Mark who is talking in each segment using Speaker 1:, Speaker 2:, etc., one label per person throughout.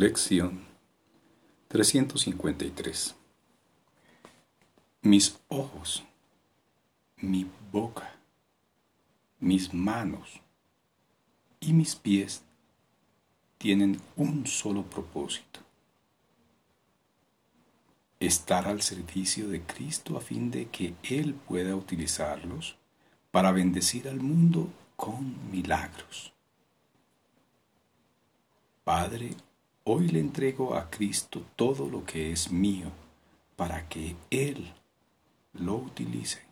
Speaker 1: Lección 353 Mis ojos, mi boca, mis manos y mis pies tienen un solo propósito. Estar al servicio de Cristo a fin de que Él pueda utilizarlos para bendecir al mundo con milagros. Padre, Hoy le entrego a Cristo todo lo que es mío para que Él lo utilice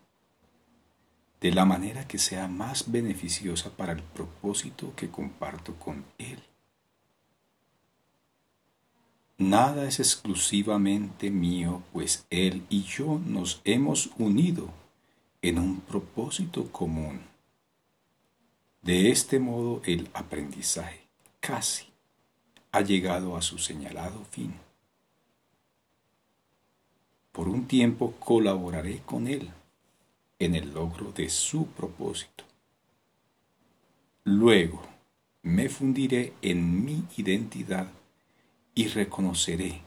Speaker 1: de la manera que sea más beneficiosa para el propósito que comparto con Él. Nada es exclusivamente mío, pues Él y yo nos hemos unido en un propósito común. De este modo el aprendizaje casi ha llegado a su señalado fin. Por un tiempo colaboraré con Él en el logro de su propósito. Luego me fundiré en mi identidad y reconoceré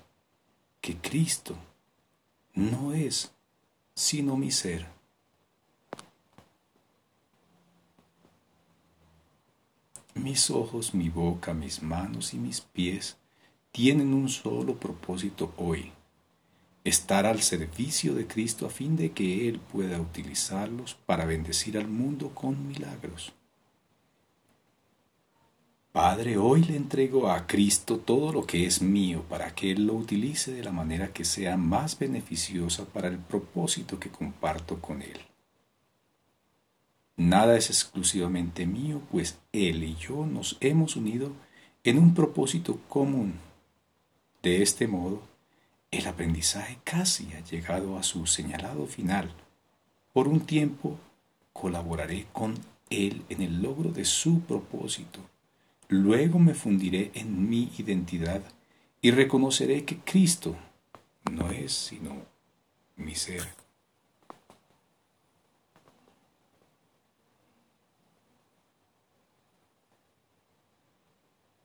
Speaker 1: que Cristo no es sino mi ser. Mis ojos, mi boca, mis manos y mis pies tienen un solo propósito hoy, estar al servicio de Cristo a fin de que Él pueda utilizarlos para bendecir al mundo con milagros. Padre, hoy le entrego a Cristo todo lo que es mío para que Él lo utilice de la manera que sea más beneficiosa para el propósito que comparto con Él. Nada es exclusivamente mío, pues Él y yo nos hemos unido en un propósito común. De este modo, el aprendizaje casi ha llegado a su señalado final. Por un tiempo colaboraré con Él en el logro de su propósito. Luego me fundiré en mi identidad y reconoceré que Cristo no es sino mi ser.